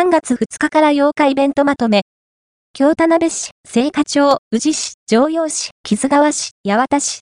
3月2日から8日イベントまとめ。京田辺市、聖火町、宇治市、城陽市、木津川市、八幡市、